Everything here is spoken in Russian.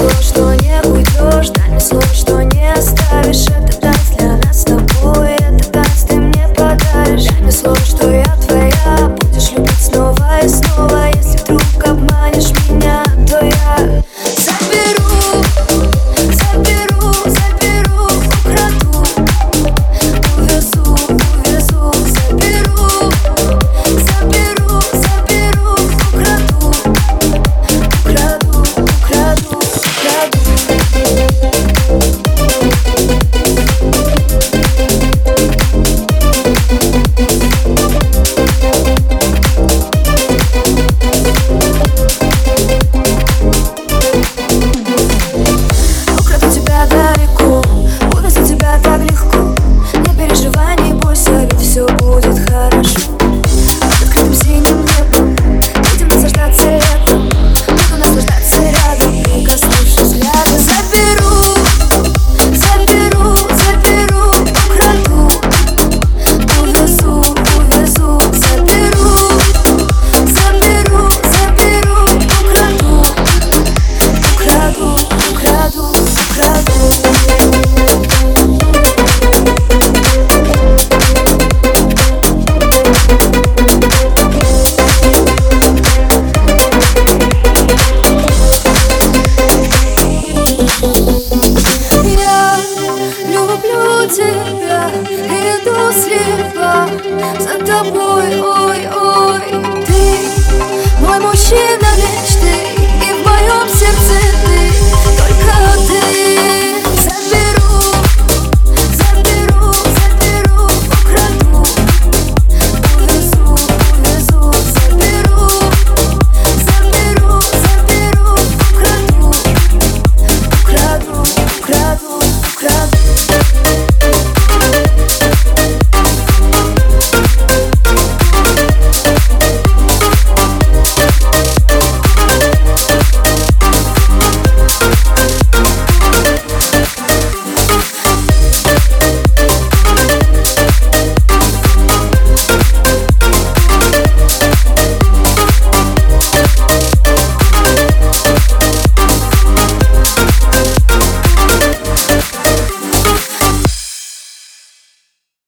слов, что не уйдешь Дай мне слов, что не оставишь Это